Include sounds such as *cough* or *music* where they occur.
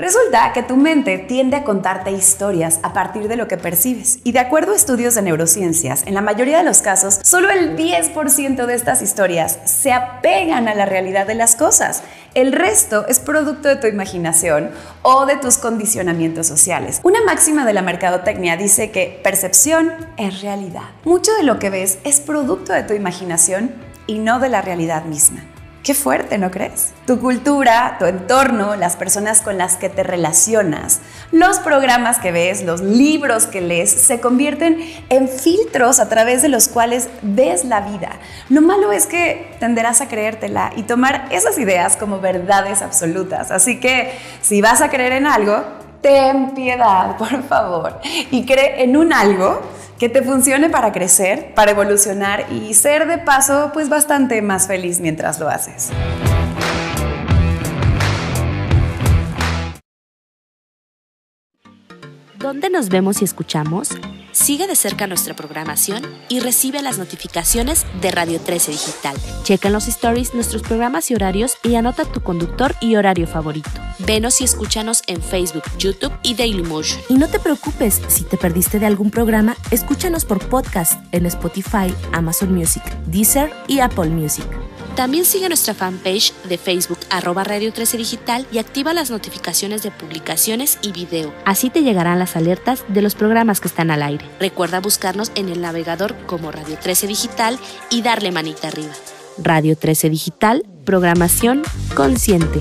Resulta que tu mente tiende a contarte historias a partir de lo que percibes. Y de acuerdo a estudios de neurociencias, en la mayoría de los casos, solo el 10% de estas historias se apegan a la realidad de las cosas. El resto es producto de tu imaginación o de tus condicionamientos sociales. Una máxima de la mercadotecnia dice que percepción es realidad. Mucho de lo que ves es producto de tu imaginación y no de la realidad misma. Qué fuerte, ¿no crees? Tu cultura, tu entorno, las personas con las que te relacionas, los programas que ves, los libros que lees, se convierten en filtros a través de los cuales ves la vida. Lo malo es que tenderás a creértela y tomar esas ideas como verdades absolutas. Así que si vas a creer en algo, ten piedad, *laughs* por favor, y cree en un algo que te funcione para crecer, para evolucionar y ser de paso pues bastante más feliz mientras lo haces. ¿Dónde nos vemos y escuchamos? Sigue de cerca nuestra programación y recibe las notificaciones de Radio 13 Digital. Checa en los stories nuestros programas y horarios y anota tu conductor y horario favorito. Venos y escúchanos en Facebook, YouTube y Dailymotion. Y no te preocupes, si te perdiste de algún programa, escúchanos por podcast en Spotify, Amazon Music, Deezer y Apple Music. También sigue nuestra fanpage de Facebook arroba Radio 13 Digital y activa las notificaciones de publicaciones y video. Así te llegarán las alertas de los programas que están al aire. Recuerda buscarnos en el navegador como Radio 13 Digital y darle manita arriba. Radio 13 Digital, programación consciente.